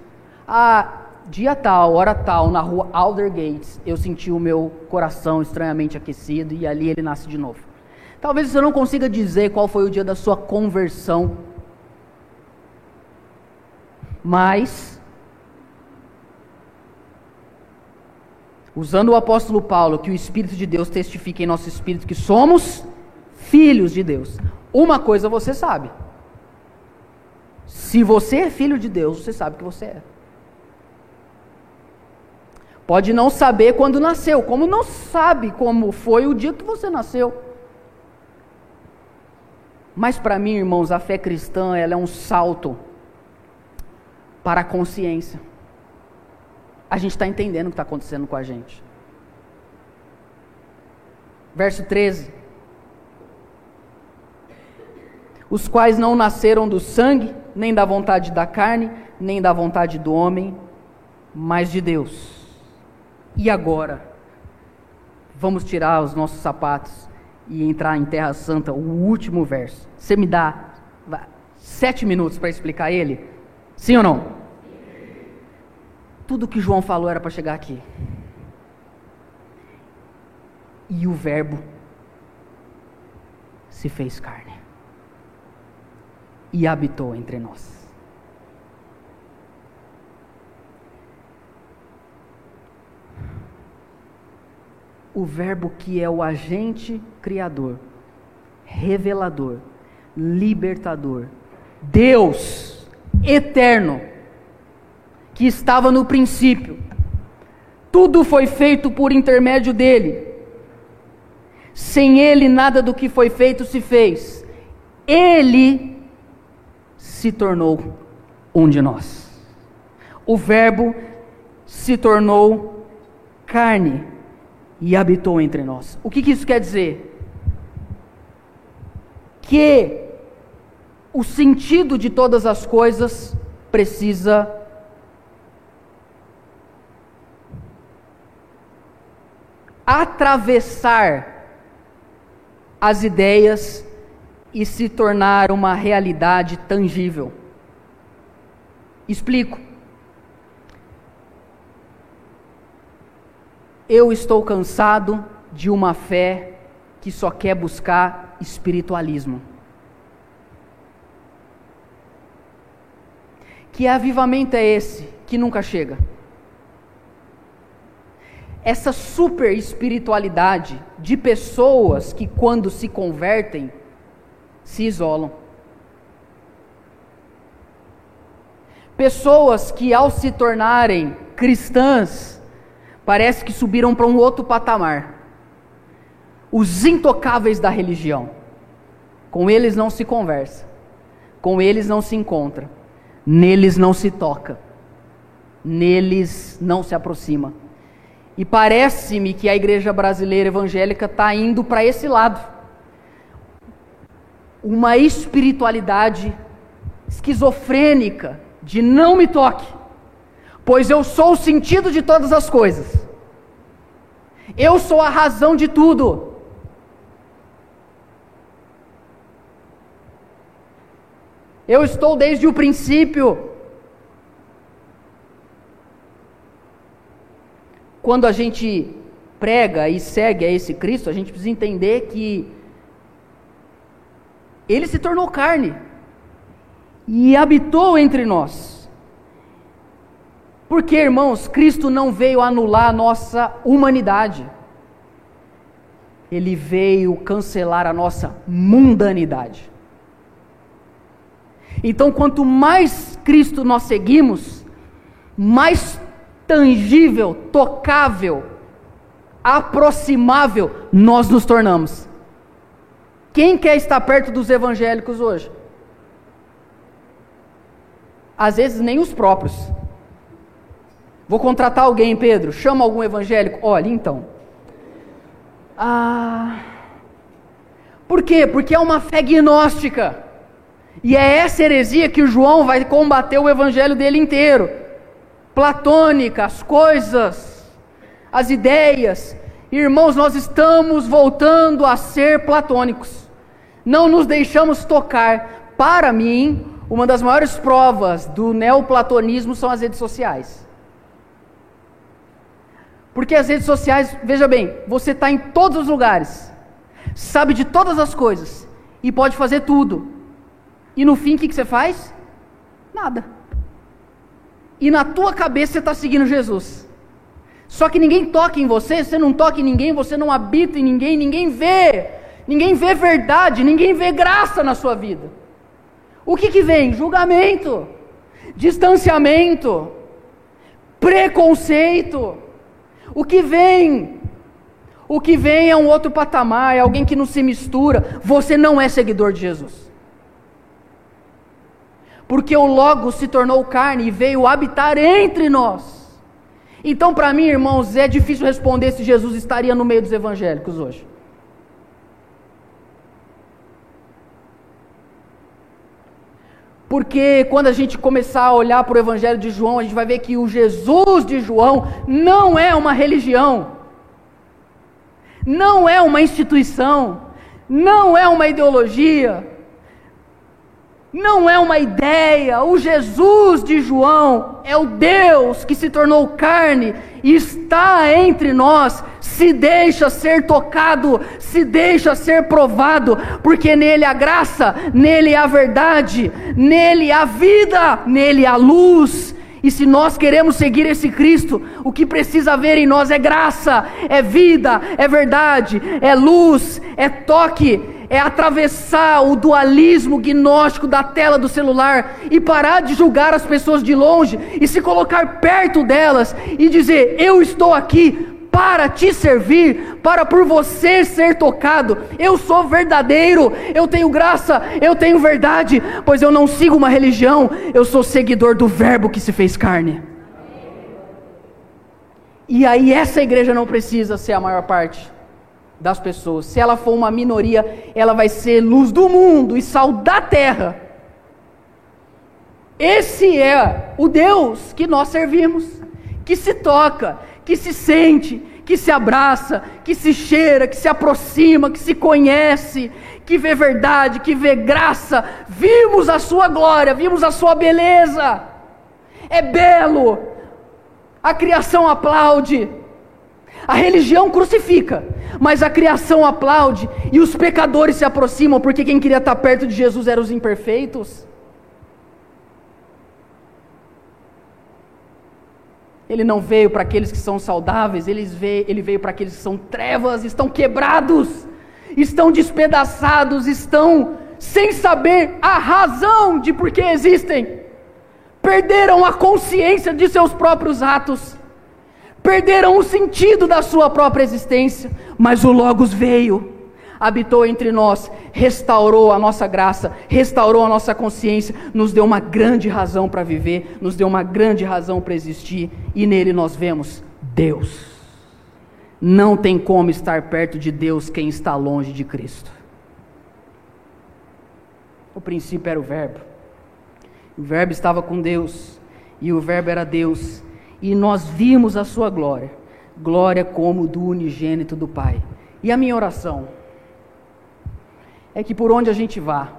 Speaker 2: ah, dia tal, hora tal, na rua Aldergates, eu senti o meu coração estranhamente aquecido e ali ele nasce de novo. Talvez você não consiga dizer qual foi o dia da sua conversão, mas, usando o apóstolo Paulo, que o Espírito de Deus testifica em nosso espírito que somos filhos de Deus. Uma coisa você sabe: se você é filho de Deus, você sabe que você é. Pode não saber quando nasceu, como não sabe como foi o dia que você nasceu. Mas para mim, irmãos, a fé cristã ela é um salto para a consciência. A gente está entendendo o que está acontecendo com a gente. Verso 13. Os quais não nasceram do sangue, nem da vontade da carne, nem da vontade do homem, mas de Deus. E agora? Vamos tirar os nossos sapatos e entrar em Terra Santa, o último verso. Você me dá sete minutos para explicar ele? Sim ou não? Tudo que João falou era para chegar aqui. E o Verbo se fez carne e habitou entre nós. O Verbo que é o agente criador, revelador, libertador, Deus eterno, que estava no princípio, tudo foi feito por intermédio dele. Sem ele, nada do que foi feito se fez. Ele se tornou um de nós. O Verbo se tornou carne e habitou entre nós. O que, que isso quer dizer? Que o sentido de todas as coisas precisa atravessar as ideias e se tornar uma realidade tangível. Explico. Eu estou cansado de uma fé que só quer buscar espiritualismo. Que avivamento é esse que nunca chega? essa super espiritualidade de pessoas que, quando se convertem, se isolam. Pessoas que, ao se tornarem cristãs, parece que subiram para um outro patamar. Os intocáveis da religião. Com eles não se conversa, com eles não se encontra, neles não se toca, neles não se aproxima. E parece-me que a igreja brasileira evangélica está indo para esse lado. Uma espiritualidade esquizofrênica de não me toque, pois eu sou o sentido de todas as coisas. Eu sou a razão de tudo. Eu estou desde o princípio. quando a gente prega e segue a esse Cristo, a gente precisa entender que ele se tornou carne e habitou entre nós. Porque, irmãos, Cristo não veio anular a nossa humanidade. Ele veio cancelar a nossa mundanidade. Então, quanto mais Cristo nós seguimos, mais tangível, tocável, aproximável nós nos tornamos. Quem quer estar perto dos evangélicos hoje? Às vezes nem os próprios. Vou contratar alguém, Pedro. Chama algum evangélico. Olha, então. Ah. Por quê? Porque é uma fé gnóstica. E é essa heresia que o João vai combater o evangelho dele inteiro platônica, as coisas, as ideias. Irmãos, nós estamos voltando a ser platônicos. Não nos deixamos tocar. Para mim, uma das maiores provas do neoplatonismo são as redes sociais. Porque as redes sociais, veja bem, você está em todos os lugares, sabe de todas as coisas e pode fazer tudo. E no fim, o que, que você faz? Nada e na tua cabeça você está seguindo Jesus. Só que ninguém toca em você, você não toca em ninguém, você não habita em ninguém, ninguém vê, ninguém vê verdade, ninguém vê graça na sua vida. O que, que vem? Julgamento, distanciamento, preconceito. O que vem? O que vem é um outro patamar, é alguém que não se mistura. Você não é seguidor de Jesus porque o Logo se tornou carne e veio habitar entre nós. Então, para mim, irmãos, é difícil responder se Jesus estaria no meio dos evangélicos hoje. Porque quando a gente começar a olhar para o Evangelho de João, a gente vai ver que o Jesus de João não é uma religião, não é uma instituição, não é uma ideologia, não é uma ideia. O Jesus de João é o Deus que se tornou carne e está entre nós, se deixa ser tocado, se deixa ser provado, porque nele a graça, nele a verdade, nele a vida, nele a luz. E se nós queremos seguir esse Cristo, o que precisa haver em nós é graça, é vida, é verdade, é luz, é toque, é atravessar o dualismo gnóstico da tela do celular e parar de julgar as pessoas de longe e se colocar perto delas e dizer: Eu estou aqui para te servir, para por você ser tocado. Eu sou verdadeiro, eu tenho graça, eu tenho verdade, pois eu não sigo uma religião, eu sou seguidor do Verbo que se fez carne. E aí, essa igreja não precisa ser a maior parte das pessoas. Se ela for uma minoria, ela vai ser luz do mundo e sal da terra. Esse é o Deus que nós servimos, que se toca, que se sente, que se abraça, que se cheira, que se aproxima, que se conhece, que vê verdade, que vê graça. Vimos a sua glória, vimos a sua beleza. É belo. A criação aplaude. A religião crucifica, mas a criação aplaude e os pecadores se aproximam, porque quem queria estar perto de Jesus eram os imperfeitos. Ele não veio para aqueles que são saudáveis, ele veio, ele veio para aqueles que são trevas, estão quebrados, estão despedaçados, estão sem saber a razão de por que existem, perderam a consciência de seus próprios atos perderam o sentido da sua própria existência, mas o Logos veio, habitou entre nós, restaurou a nossa graça, restaurou a nossa consciência, nos deu uma grande razão para viver, nos deu uma grande razão para existir, e nele nós vemos Deus. Não tem como estar perto de Deus quem está longe de Cristo. O princípio era o Verbo. O Verbo estava com Deus, e o Verbo era Deus, e nós vimos a sua glória, glória como do unigênito do Pai. E a minha oração é que por onde a gente vá,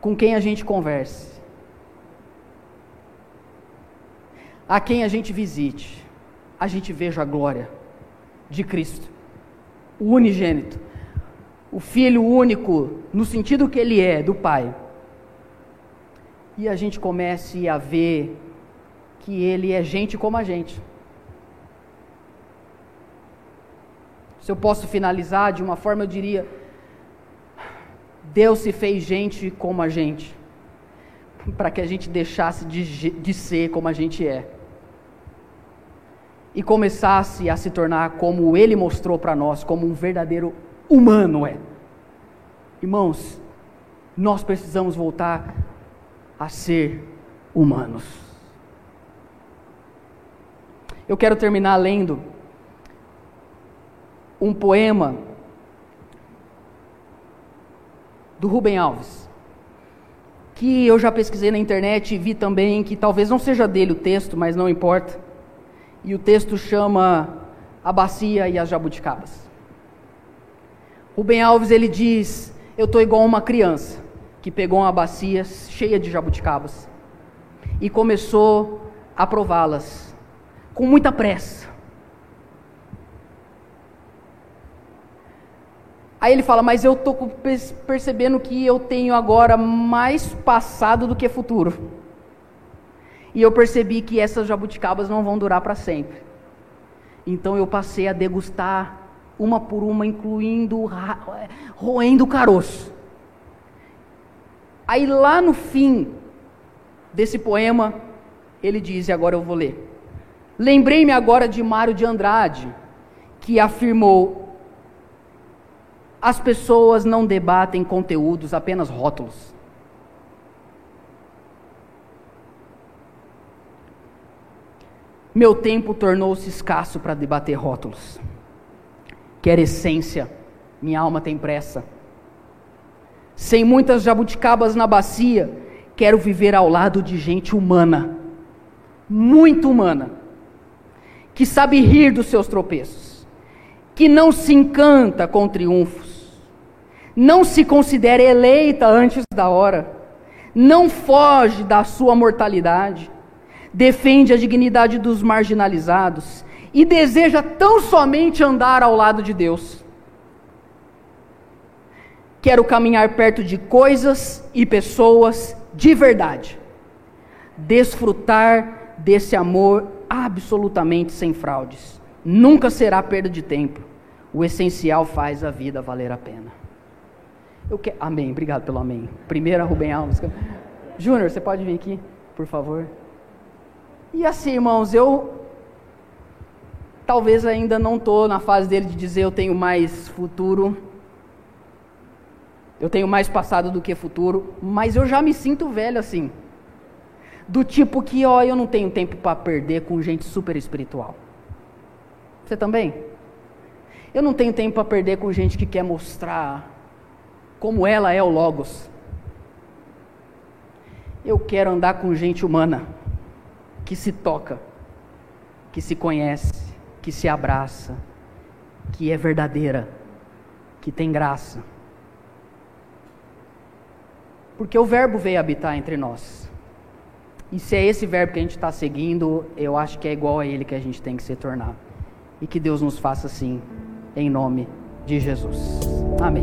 Speaker 2: com quem a gente converse, a quem a gente visite, a gente veja a glória de Cristo, o unigênito, o Filho único, no sentido que Ele é, do Pai. E a gente comece a ver que ele é gente como a gente. Se eu posso finalizar de uma forma, eu diria: Deus se fez gente como a gente, para que a gente deixasse de, de ser como a gente é, e começasse a se tornar como Ele mostrou para nós, como um verdadeiro humano é. Irmãos, nós precisamos voltar a ser humanos. Eu quero terminar lendo um poema do Rubem Alves, que eu já pesquisei na internet e vi também que talvez não seja dele o texto, mas não importa. E o texto chama A Bacia e as Jabuticabas. Rubem Alves ele diz: Eu estou igual uma criança que pegou uma bacia cheia de jabuticabas e começou a prová-las com muita pressa. Aí ele fala, mas eu estou percebendo que eu tenho agora mais passado do que futuro. E eu percebi que essas jabuticabas não vão durar para sempre. Então eu passei a degustar uma por uma, incluindo roendo o caroço. Aí lá no fim desse poema, ele diz, e agora eu vou ler. Lembrei-me agora de Mário de Andrade, que afirmou: as pessoas não debatem conteúdos, apenas rótulos. Meu tempo tornou-se escasso para debater rótulos. Quer essência, minha alma tem pressa. Sem muitas jabuticabas na bacia, quero viver ao lado de gente humana, muito humana que sabe rir dos seus tropeços, que não se encanta com triunfos, não se considera eleita antes da hora, não foge da sua mortalidade, defende a dignidade dos marginalizados e deseja tão somente andar ao lado de Deus. Quero caminhar perto de coisas e pessoas de verdade, desfrutar desse amor absolutamente sem fraudes. Nunca será perda de tempo. O essencial faz a vida valer a pena. Eu que... Amém. Obrigado pelo amém. Primeira Rubem Alves. Júnior, você pode vir aqui, por favor? E assim, irmãos, eu talvez ainda não estou na fase dele de dizer eu tenho mais futuro, eu tenho mais passado do que futuro, mas eu já me sinto velho assim. Do tipo que, ó, eu não tenho tempo para perder com gente super espiritual. Você também? Eu não tenho tempo para perder com gente que quer mostrar como ela é o Logos. Eu quero andar com gente humana, que se toca, que se conhece, que se abraça, que é verdadeira, que tem graça. Porque o Verbo veio habitar entre nós. E se é esse verbo que a gente está seguindo, eu acho que é igual a ele que a gente tem que se tornar. E que Deus nos faça assim, em nome de Jesus. Amém.